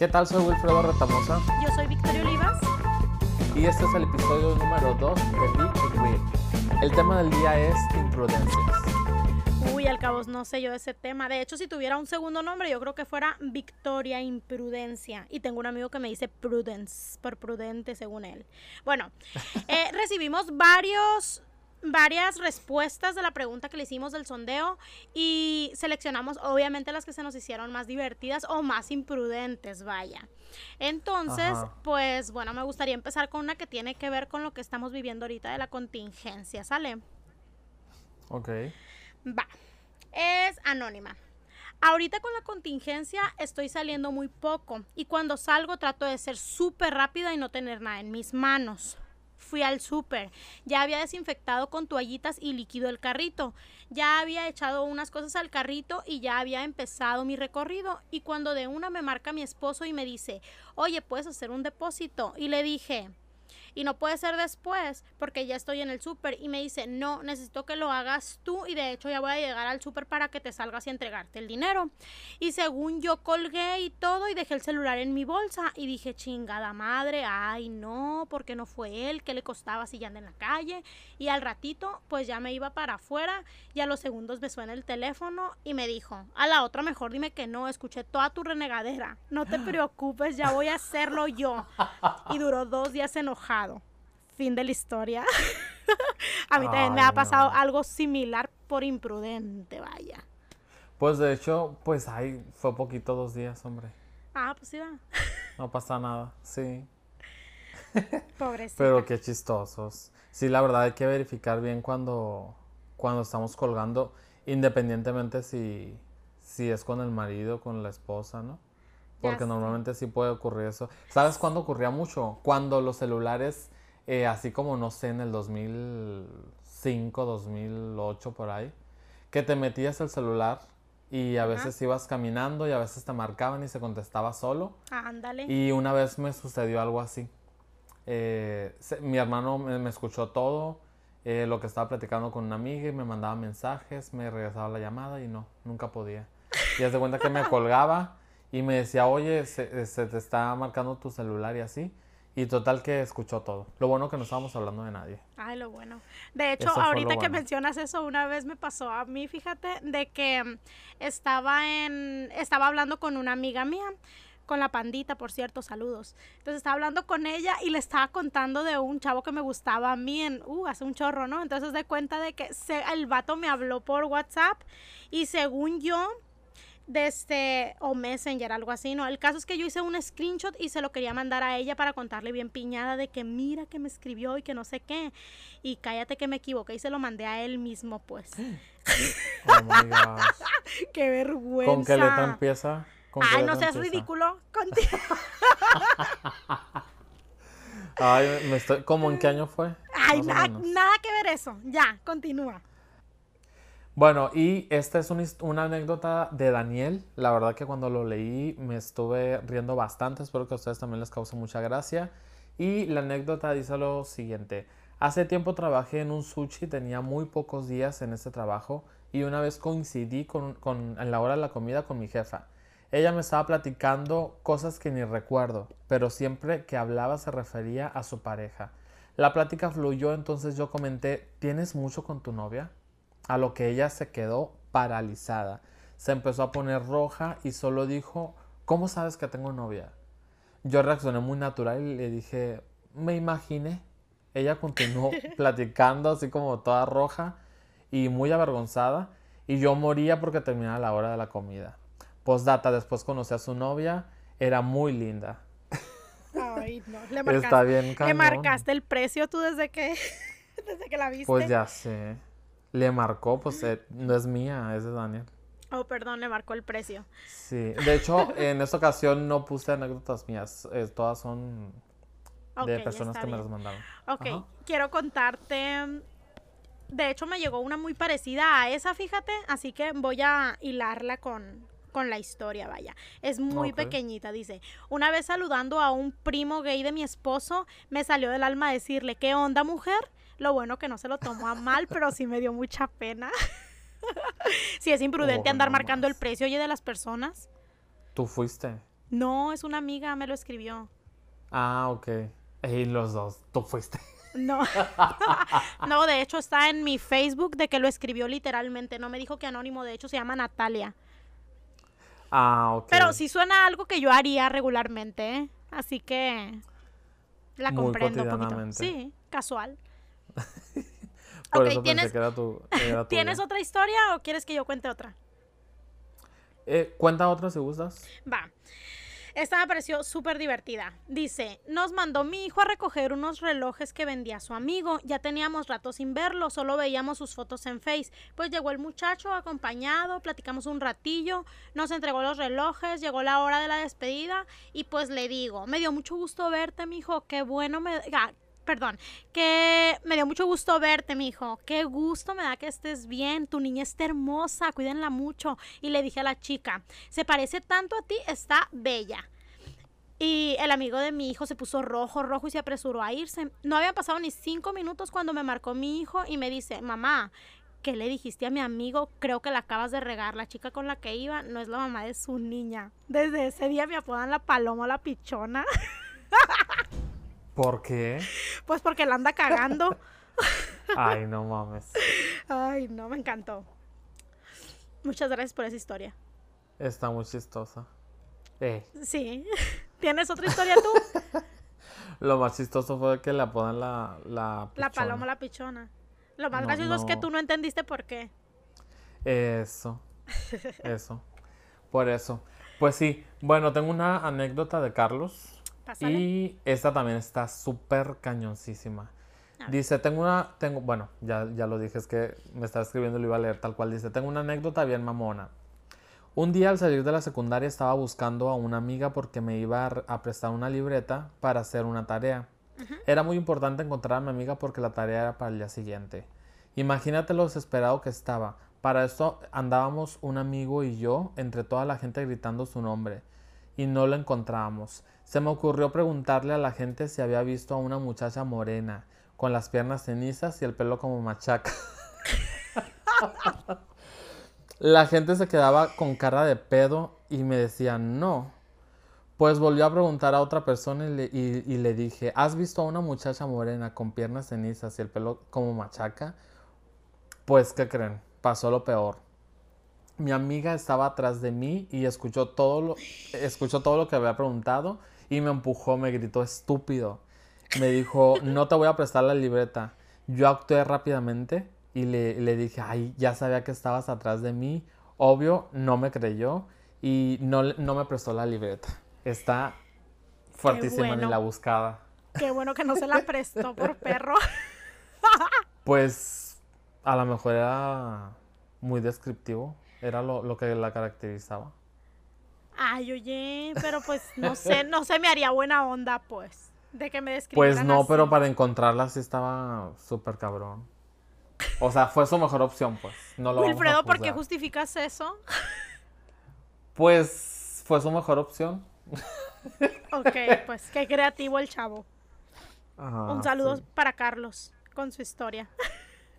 ¿Qué tal? Soy Wilfredo Retamosa. Yo soy Victoria Olivas. Y este es el episodio número 2 de Big Real. El tema del día es imprudencias. Uy, al cabo no sé yo de ese tema. De hecho, si tuviera un segundo nombre, yo creo que fuera Victoria Imprudencia. Y tengo un amigo que me dice Prudence, por prudente según él. Bueno, eh, recibimos varios varias respuestas de la pregunta que le hicimos del sondeo y seleccionamos obviamente las que se nos hicieron más divertidas o más imprudentes, vaya. Entonces, pues bueno, me gustaría empezar con una que tiene que ver con lo que estamos viviendo ahorita de la contingencia, ¿sale? Ok. Va. Es anónima. Ahorita con la contingencia estoy saliendo muy poco y cuando salgo trato de ser súper rápida y no tener nada en mis manos. Fui al súper, ya había desinfectado con toallitas y líquido el carrito, ya había echado unas cosas al carrito y ya había empezado mi recorrido. Y cuando de una me marca mi esposo y me dice, oye, ¿puedes hacer un depósito? Y le dije, y no puede ser después porque ya estoy en el súper y me dice, no, necesito que lo hagas tú y de hecho ya voy a llegar al súper para que te salgas y entregarte el dinero. Y según yo colgué y todo y dejé el celular en mi bolsa y dije, chingada madre, ay no, porque no fue él, ¿qué le costaba si ya anda en la calle? Y al ratito pues ya me iba para afuera y a los segundos me suena el teléfono y me dijo, a la otra mejor dime que no, escuché toda tu renegadera, no te preocupes, ya voy a hacerlo yo. Y duró dos días enojado Fin de la historia. a mí también me ha pasado algo similar por imprudente, vaya. Pues de hecho, pues ahí fue poquito, dos días, hombre. Ah, pues sí va. no pasa nada, sí. Pobrecito. Pero qué chistosos. Sí, la verdad hay que verificar bien cuando, cuando estamos colgando, independientemente si, si es con el marido, con la esposa, ¿no? Porque normalmente sí puede ocurrir eso. ¿Sabes cuándo ocurría mucho? Cuando los celulares, eh, así como no sé, en el 2005, 2008, por ahí, que te metías el celular y a veces ibas caminando y a veces te marcaban y se contestaba solo. Ándale. Y una vez me sucedió algo así. Eh, mi hermano me, escuchó todo, eh, lo que estaba platicando con una amiga y me mandaba mensajes, me regresaba la llamada y no, nunca podía. Y haz de cuenta que me colgaba y me decía, oye, se, te está marcando tu celular y así. Y total que escuchó todo. Lo bueno que no estábamos hablando de nadie. Ay, lo bueno. De hecho, ahorita que mencionas eso, una vez me pasó a mí, fíjate, de que mm, estaba en, estaba hablando con una amiga mía, con la pandita, por cierto, saludos. Entonces estaba hablando con ella y le estaba contando de un chavo que me gustaba a mí en, uh, hace un chorro, ¿no? Entonces de cuenta de que se, el vato me habló por WhatsApp y según yo, de este, o Messenger, algo así, ¿no? El caso es que yo hice un screenshot y se lo quería mandar a ella para contarle bien piñada de que mira que me escribió y que no sé qué. Y cállate que me equivoqué y se lo mandé a él mismo, pues. Oh my gosh. qué vergüenza. ¿Con qué letra empieza? Ay, no seas ridículo. Contigo. Ay, me estoy, ¿cómo en qué año fue? Ay, nada que ver eso. Ya, continúa. Bueno, y esta es una anécdota de Daniel. La verdad que cuando lo leí me estuve riendo bastante. Espero que a ustedes también les cause mucha gracia. Y la anécdota dice lo siguiente. Hace tiempo trabajé en un sushi, tenía muy pocos días en ese trabajo y una vez coincidí con, en la hora de la comida con mi jefa. Ella me estaba platicando cosas que ni recuerdo, pero siempre que hablaba se refería a su pareja. La plática fluyó, entonces yo comenté, ¿tienes mucho con tu novia? A lo que ella se quedó paralizada. Se empezó a poner roja y solo dijo, ¿cómo sabes que tengo novia? Yo reaccioné muy natural y le dije, me imaginé. Ella continuó platicando así como toda roja y muy avergonzada y yo moría porque terminaba la hora de la comida. Postdata, después conocí a su novia, era muy linda. Ay, no. Le marcaste, Está bien ¿Le marcaste el precio tú desde que, desde que la viste? Pues ya sé. Le marcó, pues eh, no es mía, es de Daniel. Oh, perdón, le marcó el precio. Sí, de hecho, en esta ocasión no puse anécdotas mías, eh, todas son de personas que me las mandaron. Ok, quiero contarte. De hecho, me llegó una muy parecida a esa, fíjate, así que voy a hilarla con, con la historia, vaya. Es muy pequeñita, dice. Una vez saludando a un primo gay de mi esposo, me salió del alma decirle, ¿qué onda, mujer? Lo bueno que no se lo tomó a mal, pero sí me dio mucha pena. si es imprudente andar marcando el precio, oye, de las personas. Tú fuiste. No, es una amiga, me lo escribió. Ah, ok. Y los dos, tú fuiste. No. no, de hecho está en mi Facebook de que lo escribió literalmente. No me dijo que anónimo, de hecho se llama Natalia. Ah, ok. Pero sí suena algo que yo haría regularmente, ¿eh? Así que la Muy comprendo un poquito. Sí, casual. Por ok, eso ¿tienes- pensé que era tu. era ¿Tienes otra historia o quieres que yo cuente otra? Eh, cuenta otra si gustas. Va. Esta me pareció súper divertida. Dice, nos mandó mi hijo a recoger unos relojes que vendía su amigo. Ya teníamos rato sin verlo, solo veíamos sus fotos en Face. Pues llegó el muchacho acompañado, platicamos un ratillo, nos entregó los relojes, llegó la hora de la despedida y pues le digo, me dio mucho gusto verte, mijo, qué bueno me... ah, Perdón, que me dio mucho gusto verte, mijo. Qué gusto me da que estés bien. Tu niña está hermosa, cuídenla mucho. Y le dije a la chica, se parece tanto a ti, está bella. Y el amigo de mi hijo se puso rojo, rojo y se apresuró a irse. No habían pasado ni cinco minutos cuando me marcó mi hijo y me dice, mamá, ¿qué le dijiste a mi amigo? Creo que la acabas de regar. La chica con la que iba no es la mamá de su niña. Desde ese día me apodan la paloma o la pichona. ¿Por qué? Pues porque la anda cagando. Ay, no mames. Ay, no, me encantó. Muchas gracias por esa historia. Está muy chistosa. Eh, Sí. ¿Tienes otra historia tú? lo más chistoso fue que le apodan la. La, La pichona. paloma, la pichona. Lo más No, gracioso es que tú no entendiste por qué. Eso. Eso. Por eso. Pues sí. Bueno, tengo una anécdota de Carlos. Pásale. Y esta también está súper cañoncísima. Dice, tengo una, tengo, bueno, ya, ya lo dije, es que me estaba escribiendo y lo iba a leer tal cual. Dice, tengo una anécdota bien mamona. Un día al salir de la secundaria estaba buscando a una amiga porque me iba a prestar una libreta para hacer una tarea. Era muy importante encontrar a mi amiga porque la tarea era para el día siguiente. Imagínate lo desesperado que estaba. Para eso andábamos un amigo y yo entre toda la gente gritando su nombre y no lo encontrábamos. Se me ocurrió preguntarle a la gente si había visto a una muchacha morena, con las piernas cenizas y el pelo como machaca. la gente se quedaba con cara de pedo y me decía no. Pues volvió a preguntar a otra persona y le, y- y le dije, ¿has visto a una muchacha morena con piernas cenizas y el pelo como machaca? Pues, ¿qué creen? Pasó lo peor. Mi amiga estaba atrás de mí y escuchó todo lo, escuchó todo lo que había preguntado y me empujó, me gritó estúpido. Me dijo, no te voy a prestar la libreta. Yo actué rápidamente y le, le dije, ay, ya sabía que estabas atrás de mí. Obvio, no me creyó y no, no me prestó la libreta. Está fuertísima bueno. ni la buscaba. Qué bueno que no se la prestó por perro. Pues a lo mejor era muy descriptivo. Era lo, lo que la caracterizaba. Ay, oye, pero pues no sé, no se me haría buena onda, pues, de que me Pues describieran no, así. pero para encontrarla sí estaba súper cabrón. O sea, fue su mejor opción, pues. No lo vamos a Wilfredo, ¿por qué justificas eso? Pues fue su mejor opción. Ok, pues qué creativo el chavo. Ajá, Un saludo sí. para Carlos con su historia.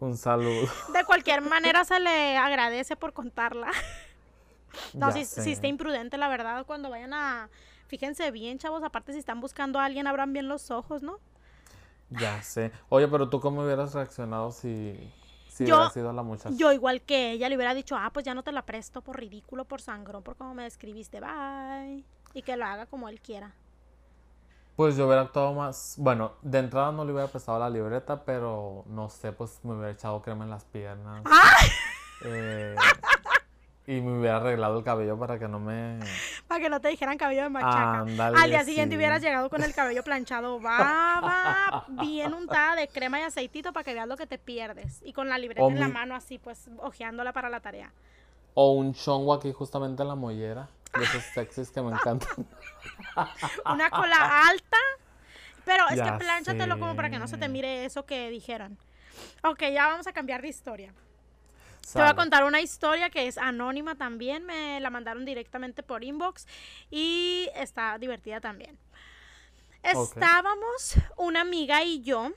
Un saludo. De cualquier manera se le agradece por contarla. No, sé. sí está imprudente, la verdad, cuando vayan a... Fíjense bien, chavos, aparte si están buscando a alguien, abran bien los ojos, ¿no? Ya sé. Oye, pero tú cómo hubieras reaccionado si, si Yo- hubiera sido la muchacha. Yo igual que ella le hubiera dicho, ah, pues ya no te la presto por ridículo, por sangrón, por cómo me describiste, bye. Y que lo haga como él quiera. Pues yo hubiera actuado más. Bueno, de entrada no le hubiera prestado la libreta, pero no sé, pues me hubiera echado crema en las piernas. Eh, y me hubiera arreglado el cabello para que no me. Para que no te dijeran cabello de machaca. Al día siguiente sí. hubieras llegado con el cabello planchado, baba, bien untada de crema y aceitito para que veas lo que te pierdes. Y con la libreta O en la mano así, pues, ojeándola para la tarea. O un chongo aquí justamente en la mollera. De esos sexys que me encantan. Una cola alta, pero es Ya que plánchatelo como para que no se te mire eso que dijeron. Ok, ya vamos a cambiar de historia. Te voy a contar una historia que es anónima también, me la mandaron directamente por inbox y está divertida también. Estábamos una amiga y yo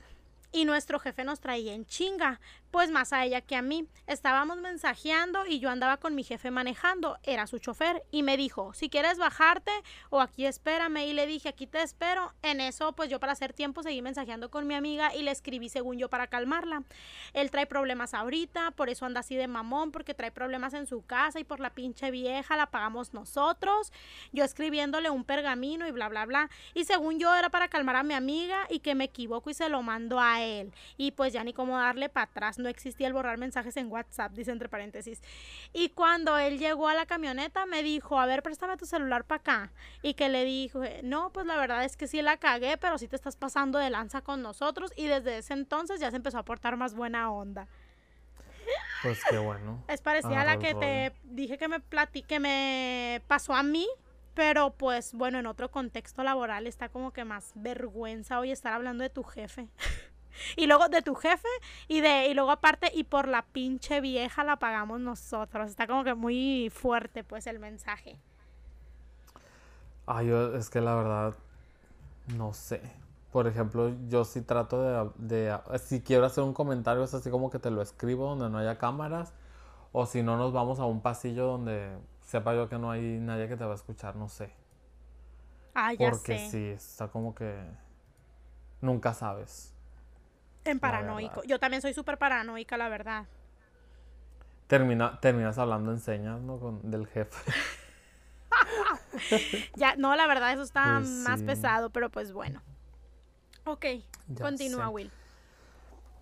y nuestro jefe nos traía en chinga, pues más a ella que a mí. Estábamos mensajeando y yo andaba con mi jefe manejando, era su chofer, y me dijo, si quieres bajarte o aquí espérame, y le dije, aquí te espero. En eso, pues yo para hacer tiempo seguí mensajeando con mi amiga y le escribí según yo para calmarla. Él trae problemas ahorita, por eso anda así de mamón, porque trae problemas en su casa y por la pinche vieja la pagamos nosotros. Yo escribiéndole un pergamino y bla, bla, bla. Y según yo era para calmar a mi amiga y que me equivoco y se lo mando a él. Y pues ya ni cómo darle para atrás no existía el borrar mensajes en WhatsApp, dice entre paréntesis. Y cuando él llegó a la camioneta me dijo, a ver, préstame tu celular para acá. Y que le dijo, no, pues la verdad es que sí la cagué, pero sí te estás pasando de lanza con nosotros. Y desde ese entonces ya se empezó a portar más buena onda. Pues qué bueno. Es parecida a la que te dije que me platique, me pasó a mí, pero pues bueno, en otro contexto laboral está como que más vergüenza hoy estar hablando de tu jefe. Y luego de tu jefe y de y luego aparte y por la pinche vieja la pagamos nosotros. Está como que muy fuerte pues el mensaje. Ay, yo es que la verdad no sé. Por ejemplo, yo sí trato de, si quiero hacer un comentario es así como que te lo escribo donde no haya cámaras o si no nos vamos a un pasillo donde sepa yo que no hay nadie que te va a escuchar, no sé. Ah, ya Porque sí, está como que nunca sabes. En paranoico. Yo también soy súper paranoica, la verdad. Termina, terminas hablando en señas, ¿no? Con, del jefe. ya, no, la verdad, eso está pues más pesado, pero pues bueno. Ok, continúa, Will.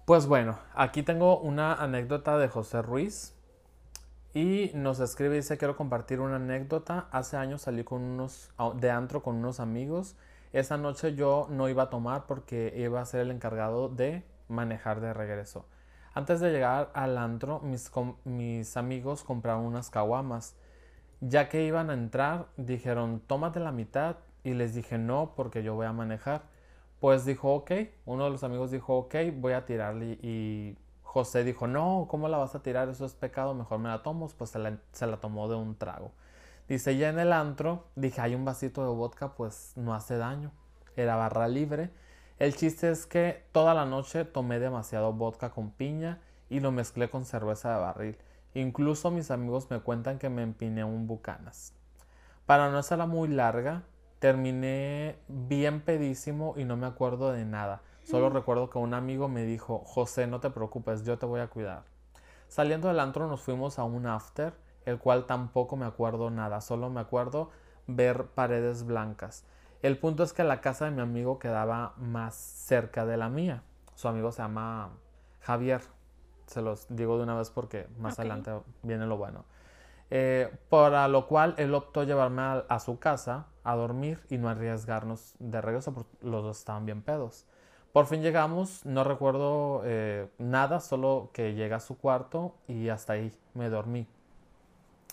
Pues bueno, aquí tengo una anécdota de José Ruiz. Y nos escribe y dice, quiero compartir una anécdota. Hace años salí con unos, de antro con unos amigos. Esa noche yo no iba a tomar porque iba a ser el encargado de manejar de regreso. Antes de llegar al antro, mis, mis amigos compraron unas caguamas. Ya que iban a entrar, dijeron, tómate la mitad. Y les dije, no, porque yo voy a manejar. Pues dijo, ok. Uno de los amigos dijo, ok, voy a tirarle. Y José dijo, no, ¿cómo la vas a tirar? Eso es pecado, mejor me la tomo. Pues se la, se la tomó de un trago. Dice, ya en el antro, dije, hay un vasito de vodka, pues no hace daño. Era barra libre. El chiste es que toda la noche tomé demasiado vodka con piña y lo mezclé con cerveza de barril. Incluso mis amigos me cuentan que me empiné un bucanas. Para no hacerla muy larga, terminé bien pedísimo y no me acuerdo de nada. Solo mm. recuerdo que un amigo me dijo, José, no te preocupes, yo te voy a cuidar. Saliendo del antro nos fuimos a un after, el cual tampoco me acuerdo nada, solo me acuerdo ver paredes blancas. El punto es que la casa de mi amigo quedaba más cerca de la mía. Su amigo se llama Javier. Se los digo de una vez porque más adelante viene lo bueno. Eh, para lo cual él optó llevarme a, su casa a dormir y no arriesgarnos de regreso porque los dos estaban bien pedos. Por fin llegamos, no recuerdo eh, nada, solo que llegué a su cuarto y hasta ahí me dormí.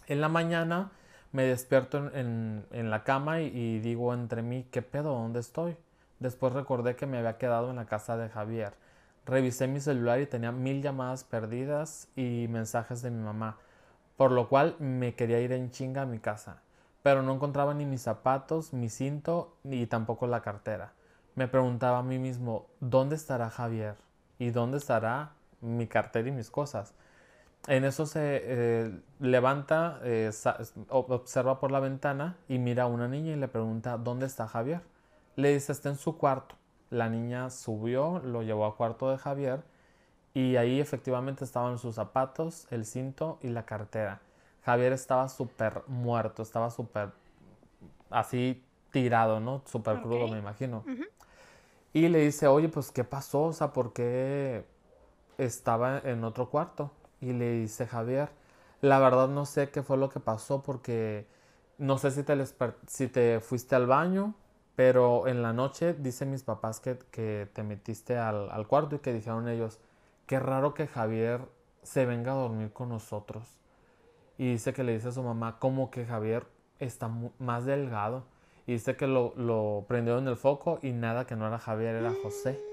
En la mañana me despierto en, la cama y, digo entre mí, ¿qué pedo? ¿Dónde estoy? Después recordé que me había quedado en la casa de Javier. Revisé mi celular y tenía mil llamadas perdidas y mensajes de mi mamá, por lo cual me quería ir en chinga a mi casa, pero no encontraba ni mis zapatos, mi cinto ni tampoco la cartera. Me preguntaba a mí mismo, ¿dónde estará Javier? ¿Y dónde estará mi cartera y mis cosas? En eso se eh, levanta, eh, observa por la ventana y mira a una niña y le pregunta, ¿dónde está Javier? Le dice, está en su cuarto. La niña subió, lo llevó al cuarto de Javier y ahí efectivamente estaban sus zapatos, el cinto y la cartera. Javier estaba súper muerto, estaba súper así tirado, ¿no? Súper crudo, me imagino. Y le dice, oye, pues, ¿qué pasó? O sea, ¿por qué estaba en otro cuarto? Y le dice Javier, la verdad no sé qué fue lo que pasó porque no sé si te, si te fuiste al baño, pero en la noche dicen mis papás que, te metiste al, al, cuarto y que dijeron ellos, qué raro que Javier se venga a dormir con nosotros. Y dice que le dice a su mamá, como que Javier está más delgado. Y dice que lo, lo prendió en el foco y nada, que no era Javier, era José.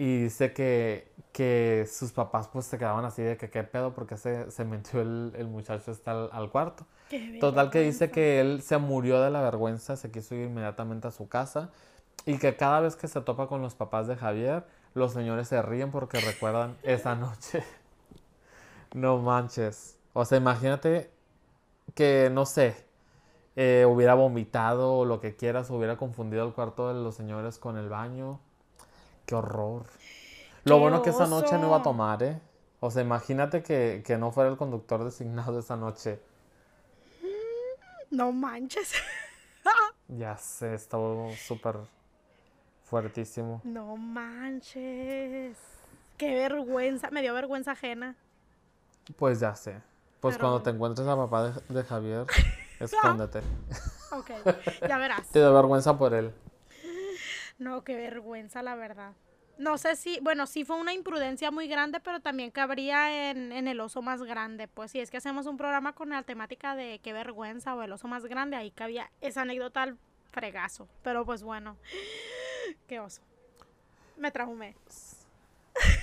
Y dice que, que sus papás pues se quedaban así de que qué pedo porque se, se metió el, el muchacho está al, cuarto. Total que dice que él se murió de la vergüenza, se quiso ir inmediatamente a su casa y que cada vez que se topa con los papás de Javier los señores se ríen porque recuerdan esa noche. no manches. O sea, imagínate que, no sé, eh, hubiera vomitado o lo que quieras, hubiera confundido el cuarto de los señores con el baño. Qué horror. Lo bueno que esa noche no iba a tomar, ¿eh? O sea, imagínate que, que no fuera el conductor designado esa noche. No manches. ya sé, estaba súper fuertísimo. No manches. Qué vergüenza. Me dio vergüenza ajena. Pues ya sé. Pues cuando te encuentres a papá de, Javier, escóndete. ok, ya verás. te da vergüenza por él. No, qué vergüenza, la verdad. No sé si, bueno, sí fue una imprudencia muy grande, pero también cabría en, en, el oso más grande. Pues si es que hacemos un programa con la temática de qué vergüenza o el oso más grande, ahí cabía esa anécdota al fregazo. Pero pues bueno, qué oso. Me traumé.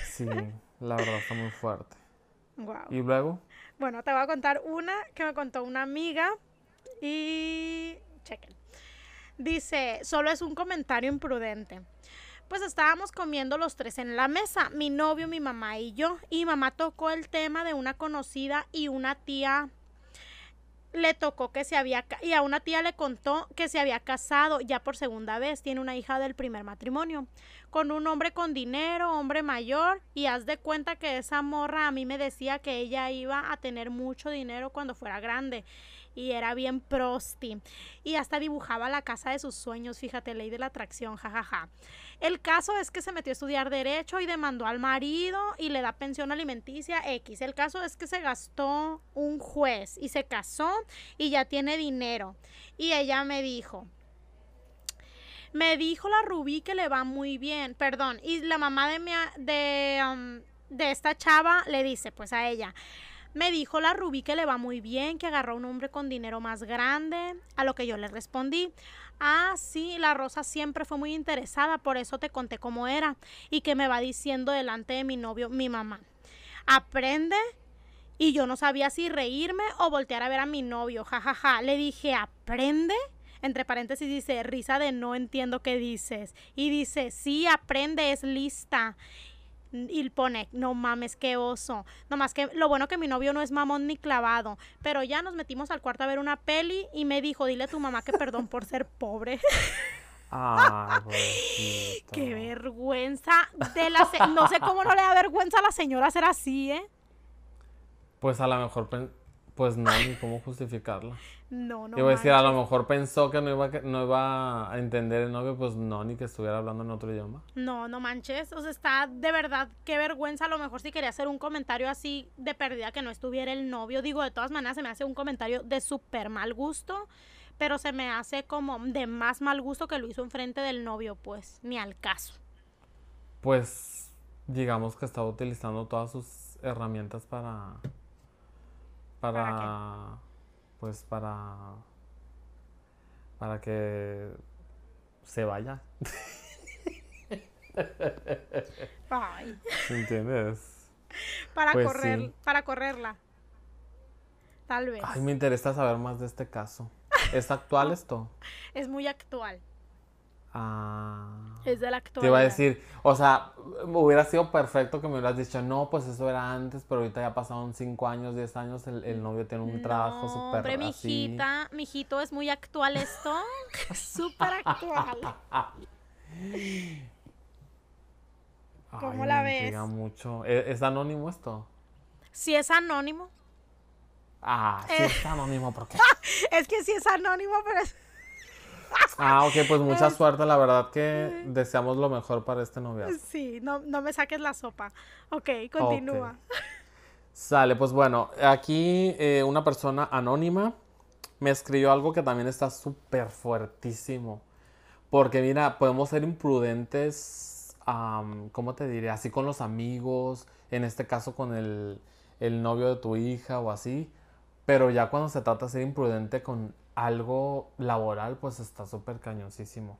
Sí, la verdad está muy fuerte. Wow. ¿Y luego? Bueno, te voy a contar una que me contó una amiga y chequen. Dice, solo es un comentario imprudente pues estábamos comiendo los tres en la mesa, mi novio, mi mamá y yo. Y mamá tocó el tema de una conocida y una tía le tocó que se había y a una tía le contó que se había casado ya por segunda vez, tiene una hija del primer matrimonio, con un hombre con dinero, hombre mayor, y haz de cuenta que esa morra a mí me decía que ella iba a tener mucho dinero cuando fuera grande y era bien prosti. Y hasta dibujaba la casa de sus sueños, fíjate, ley de la atracción, jajaja. El caso es que se metió a estudiar derecho y demandó al marido y le da pensión alimenticia X. El caso es que se gastó un juez y se casó y ya tiene dinero. Y ella me dijo, me dijo la Rubí que le va muy bien, perdón, y la mamá de, mi, de, um, de esta chava le dice pues a ella, me dijo la Rubí que le va muy bien, que agarró un hombre con dinero más grande, a lo que yo le respondí. Ah, sí, la Rosa siempre fue muy interesada, por eso te conté cómo era y que me va diciendo delante de mi novio, mi mamá. Aprende y yo no sabía si reírme o voltear a ver a mi novio, jajaja. Ja, ja. Le dije, aprende. Entre paréntesis dice, risa de no entiendo qué dices. Y dice, sí, aprende, es lista y pone, no mames, qué oso. Nomás que lo bueno que mi novio no es mamón ni clavado. Pero ya nos metimos al cuarto a ver una peli y me dijo, dile a tu mamá que perdón por ser pobre. Ay, qué vergüenza de la no sé cómo no le da vergüenza a la señora ser así, ¿eh? Pues a lo mejor pues no, ni cómo justificarla. No, no. Iba a decir, a lo mejor pensó que no iba, no iba a entender el novio, pues no, ni que estuviera hablando en otro idioma. No, no manches. O sea, está de verdad, qué vergüenza. A lo mejor si quería hacer un comentario así de pérdida que no estuviera el novio. Digo, de todas maneras se me hace un comentario de súper mal gusto, pero se me hace como de más mal gusto que lo hizo enfrente del novio, pues, ni al caso. Pues, digamos que estaba utilizando todas sus herramientas para para, pues para, para que se vaya. Ay. ¿Entiendes? Para pues correr, para correrla. Tal vez. Ay, me interesa saber más de este caso. ¿Es actual esto? Es muy actual. Ah. Es del actor. Te iba a decir, o sea, hubiera sido perfecto que me hubieras dicho, no, pues eso era antes, pero ahorita ya pasaron 5 años, 10 años, el, novio tiene un trabajo súper Hombre, mijita, mijito, es muy actual esto. súper actual. ¿Cómo la ves? mucho. ¿E-, ¿Es, anónimo esto? Sí, es anónimo. Ah, sí es anónimo, ¿por qué? es que sí es anónimo, pero es... Ah, ok, pues mucha suerte, la verdad que deseamos lo mejor para este noviazgo. Sí, no, no me saques la sopa. Ok, continúa. Sale, pues bueno, aquí eh, una persona anónima me escribió algo que también está súper fuertísimo. Porque mira, podemos ser imprudentes, ¿cómo te diré? Así con los amigos, en este caso con el, el novio de tu hija o así. Pero ya cuando se trata de ser imprudente con algo laboral, pues está súper cañosísimo.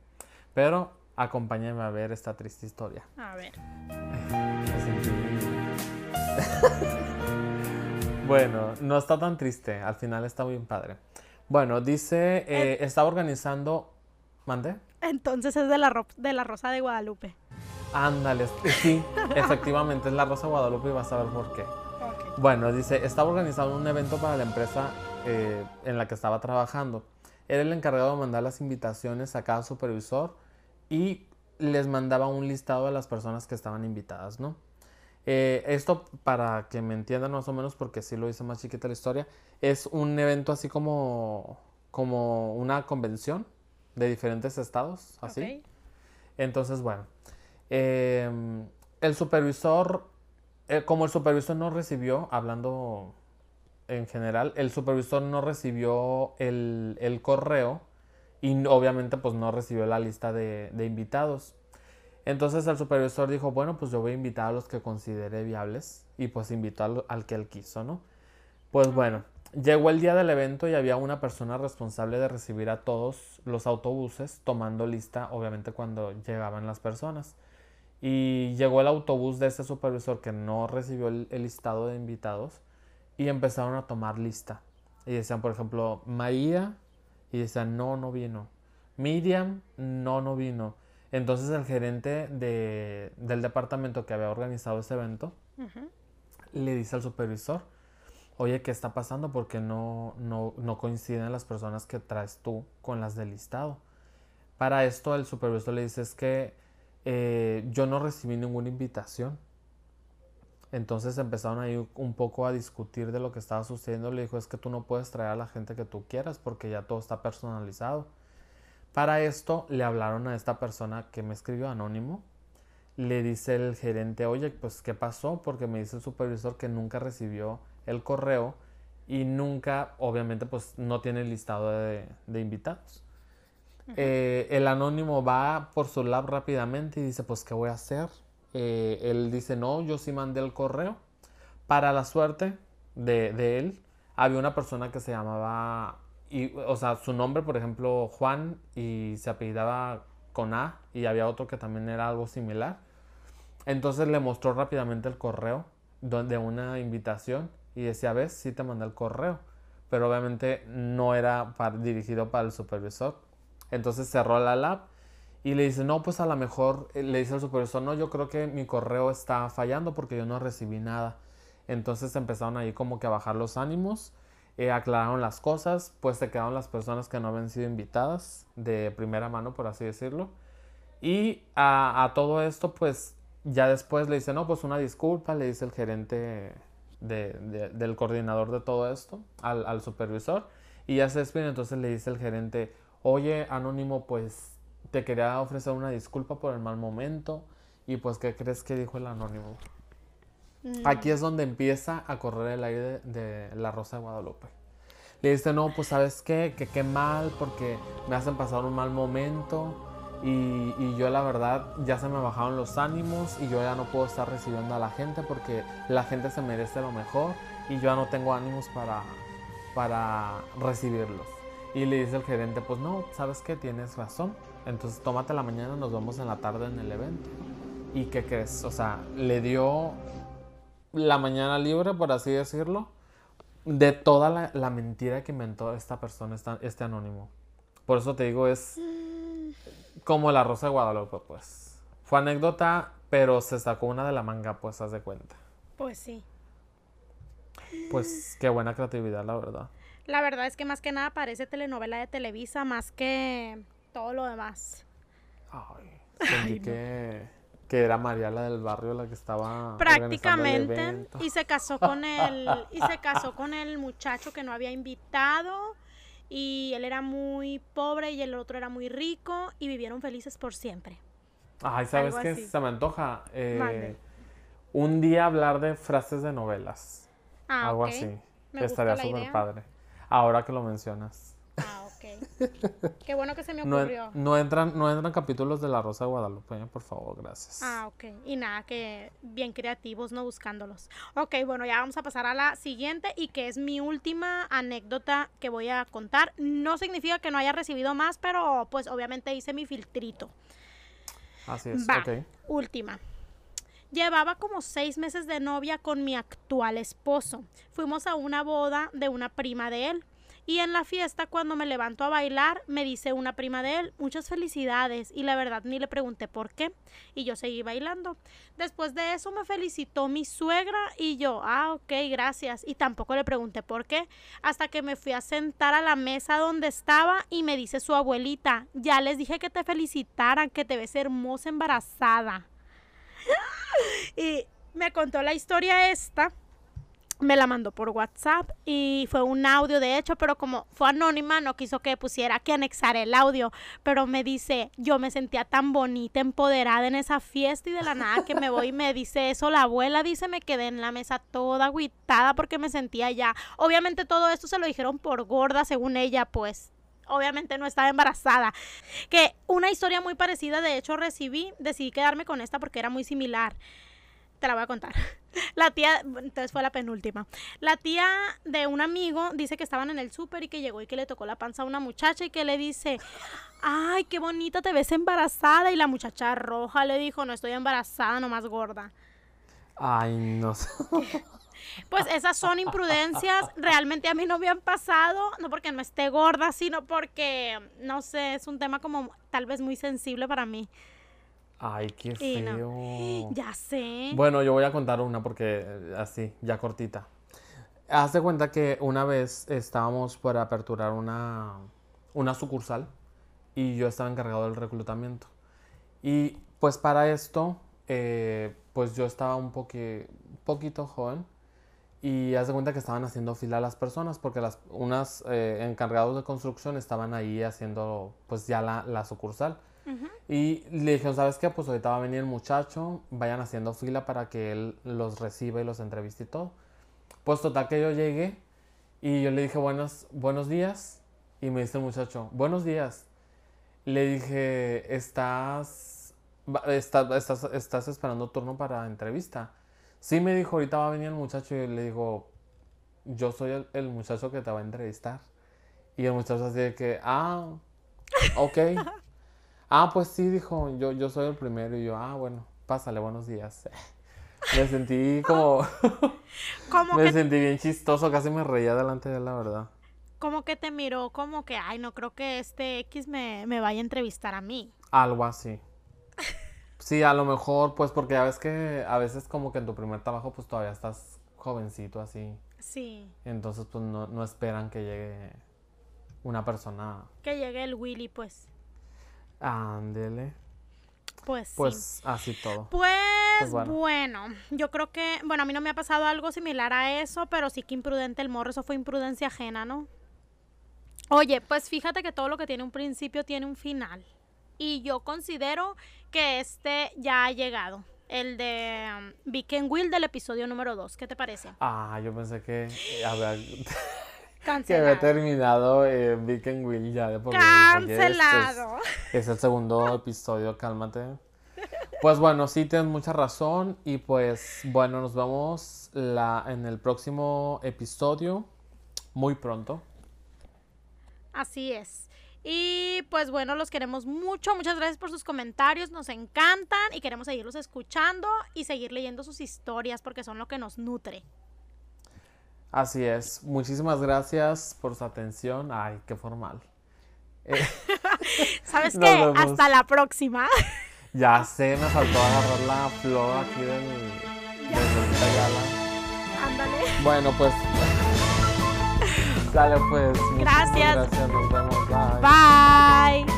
Pero acompáñame a ver esta triste historia. A ver. bueno, no está tan triste, al final está bien padre. Bueno, dice, eh, está organizando... ¿Mande? Entonces es de la, de la Rosa de Guadalupe. Ándale, sí, efectivamente es la Rosa de Guadalupe y vas a ver por qué. Bueno, dice, estaba organizando un evento para la empresa eh, en la que estaba trabajando. Era el encargado de mandar las invitaciones a cada supervisor y les mandaba un listado de las personas que estaban invitadas, ¿no? Eh, esto, para que me entiendan más o menos, porque sí lo hice más chiquita la historia, es un evento así como, como una convención de diferentes estados, así. Entonces, bueno, em, el supervisor, eh, como el supervisor no recibió, hablando en general, el supervisor no recibió el, correo y obviamente pues no recibió la lista de, de invitados. Entonces el supervisor dijo, bueno, pues yo voy a invitar a los que considere viables y pues invitó al, que él quiso, ¿no? Pues bueno, llegó el día del evento y había una persona responsable de recibir a todos los autobuses, tomando lista, obviamente, cuando llegaban las personas. Y llegó el autobús de ese supervisor que no recibió el, listado de invitados y empezaron a tomar lista. Y decían, por ejemplo, María, y decían, no, no vino. Miriam, no, no vino. Entonces el gerente de, del departamento que había organizado ese evento le dice al supervisor, oye, ¿qué está pasando? Porque no, no, no coinciden las personas que traes tú con las del listado. Para esto el supervisor le dice es que eh, yo no recibí ninguna invitación. Entonces empezaron ahí un poco a discutir de lo que estaba sucediendo. Le dijo es que tú no puedes traer a la gente que tú quieras porque ya todo está personalizado. Para esto le hablaron a esta persona que me escribió anónimo. Le dice el gerente, oye, pues ¿qué pasó? Porque me dice el supervisor que nunca recibió el correo y nunca, obviamente, pues no tiene listado de, invitados. Eh, el anónimo va por su lab rápidamente y dice, pues, ¿qué voy a hacer? Eh, él dice, no, yo sí mandé el correo. Para la suerte de, él, había una persona que se llamaba y, o sea, su nombre, por ejemplo, Juan, y se apellidaba con A, y había otro que también era algo similar. Entonces le mostró rápidamente el correo de una invitación y decía, ves, sí te mandé el correo, pero obviamente no era dirigido para el supervisor. Entonces cerró la lab y le dice, no, pues a lo mejor, eh, le dice al supervisor, no, yo creo que mi correo está fallando porque yo no recibí nada. Entonces empezaron ahí como que a bajar los ánimos eh, aclararon las cosas, pues se quedaron las personas que no habían sido invitadas de primera mano, por así decirlo. Y a, todo esto, pues ya después le dice, no, pues una disculpa, le dice el gerente del coordinador de todo esto al, supervisor. Y ya se despide, entonces le dice el gerente, oye, Anónimo, pues te quería ofrecer una disculpa por el mal momento. Y pues, ¿qué crees que dijo el Anónimo? Aquí es donde empieza a correr el aire de, la Rosa de Guadalupe. Le dice, no, pues sabes qué, que qué mal, porque me hacen pasar un mal momento y, yo la verdad ya se me bajaron los ánimos y yo ya no puedo estar recibiendo a la gente porque la gente se merece lo mejor y yo ya no tengo ánimos para, para recibirlos. Y le dice el gerente, pues no, sabes qué, tienes razón. Entonces tómate la mañana, nos vemos en la tarde en el evento. ¿Y qué crees? O sea, le dio la mañana libre, por así decirlo, de toda la, mentira que inventó esta persona, este anónimo. Por eso te digo, es como la Rosa de Guadalupe, pues. Fue anécdota, pero se sacó una de la manga, pues, haz de cuenta. Pues sí. Pues qué buena creatividad, la verdad. La verdad es que más que nada parece telenovela de Televisa, más que todo lo demás. Ay, sentí que que era María la del barrio la que estaba prácticamente y se casó con el y se casó con el muchacho que no había invitado y él era muy pobre y el otro era muy rico y vivieron felices por siempre. Ay, ¿sabes qué? Se me antoja eh, un día hablar de frases de novelas. Ah, algo así. Estaría súper padre. Ahora que lo mencionas. Ok. Qué bueno que se me ocurrió. No, entran, no entran capítulos de La Rosa de Guadalupe, por favor, gracias. Ah, ok. Y nada, que bien creativos, no buscándolos. Ok, bueno, ya vamos a pasar a la siguiente y que es mi última anécdota que voy a contar. No significa que no haya recibido más, pero pues obviamente hice mi filtrito. Así es, ok. Última. Llevaba como seis meses de novia con mi actual esposo. Fuimos a una boda de una prima de él Y en la fiesta, cuando me levanto a bailar, me dice una prima de él, muchas felicidades. Y la verdad ni le pregunté por qué. Y yo seguí bailando. Después de eso me felicitó mi suegra y yo, ah, ok, gracias. Y tampoco le pregunté por qué. Hasta que me fui a sentar a la mesa donde estaba y me dice su abuelita, ya les dije que te felicitaran, que te ves hermosa embarazada. y me contó la historia esta me la mandó por WhatsApp y fue un audio de hecho, pero como fue anónima no quiso que pusiera que anexara el audio, pero me dice, yo me sentía tan bonita, empoderada en esa fiesta y de la nada que me voy y me dice eso, la abuela dice, me quedé en la mesa toda agüitada porque me sentía ya, obviamente todo esto se lo dijeron por gorda según ella, pues obviamente no estaba embarazada. Que una historia muy parecida, de hecho, recibí, decidí quedarme con esta porque era muy similar. Te la voy a contar. La tía, entonces fue la penúltima. La tía de un amigo dice que estaban en el súper y que llegó y que le tocó la panza a una muchacha y que le dice, ay, qué bonita te ves embarazada. Y la muchacha roja le dijo, no estoy embarazada, nomás gorda. Ay, no sé. Pues esas son imprudencias, realmente a mí no me han pasado, no porque no esté gorda, sino porque, no sé, es un tema como tal vez muy sensible para mí. Ay, qué Y no. feo. Ya sé. Bueno, yo voy a contar una porque eh, así, ya cortita. Haz de cuenta que una vez estábamos por aperturar una, una sucursal y yo estaba encargado del reclutamiento. Y pues para esto, eh, pues yo estaba un poqui- poquito joven y haz de cuenta que estaban haciendo fila las personas porque las unas eh, encargados de construcción estaban ahí haciendo pues ya la, la sucursal. Ujú. Y le dijeron, ¿sabes qué? Pues ahorita va a venir el muchacho, vayan haciendo fila para que él los reciba y los entreviste y todo. Pues total que yo llegué y yo le dije buenos, buenos días y me dice el muchacho, buenos días. Le dije, ¿estás, está- estás, estás esperando turno para entrevista? Sí, me dijo, ahorita va a venir el muchacho y le digo, yo soy el, el muchacho que te va a entrevistar. Y el muchacho así de que, ah, ok. Ah, pues sí, dijo, yo, yo soy el primero. Y yo, ah, bueno, pásale, buenos días. Me sentí como, Como me que, sentí bien chistoso, casi me reía delante de él, la verdad. como que te miró como que, ay, no creo que este X me, me vaya a entrevistar a mí. Algo así. Sí, a lo mejor, pues porque ya ves que a veces como que en tu primer trabajo pues todavía estás jovencito así. Sí. Entonces pues no, no esperan que llegue una persona. Que llegue el Willy, pues. Ándele. Pues, sí. Pues así todo. Pues, Pues bueno. bueno. yo creo que, bueno, a mí no me ha pasado algo similar a eso, pero sí que imprudente el morro, eso fue imprudencia ajena, ¿no? Oye, pues fíjate que todo lo que tiene un principio tiene un final. Y yo considero que este ya ha llegado. El de um, Will del episodio número 2. ¿Qué te parece? Ah, yo pensé que eh, que había terminado eh, Vic and Will ya de por este es- Cancelado. Es el segundo episodio, cálmate. Pues bueno, sí tienes mucha razón y pues bueno, nos vemos la, en el próximo episodio muy pronto. Así es. Y pues bueno, los queremos mucho. Muchas gracias por sus comentarios. Nos encantan y queremos seguirlos escuchando y seguir leyendo sus historias porque son lo que nos nutre. Así es. Muchísimas gracias por su atención. Ay, qué formal. Eh, ¿Sabes qué? Hasta la próxima. ya sé, me faltó agarrar la flor aquí del, del. Ándale. Bueno, pues. Dale, pues. Gracias. Gracias, nos vemos. Bye. Bye.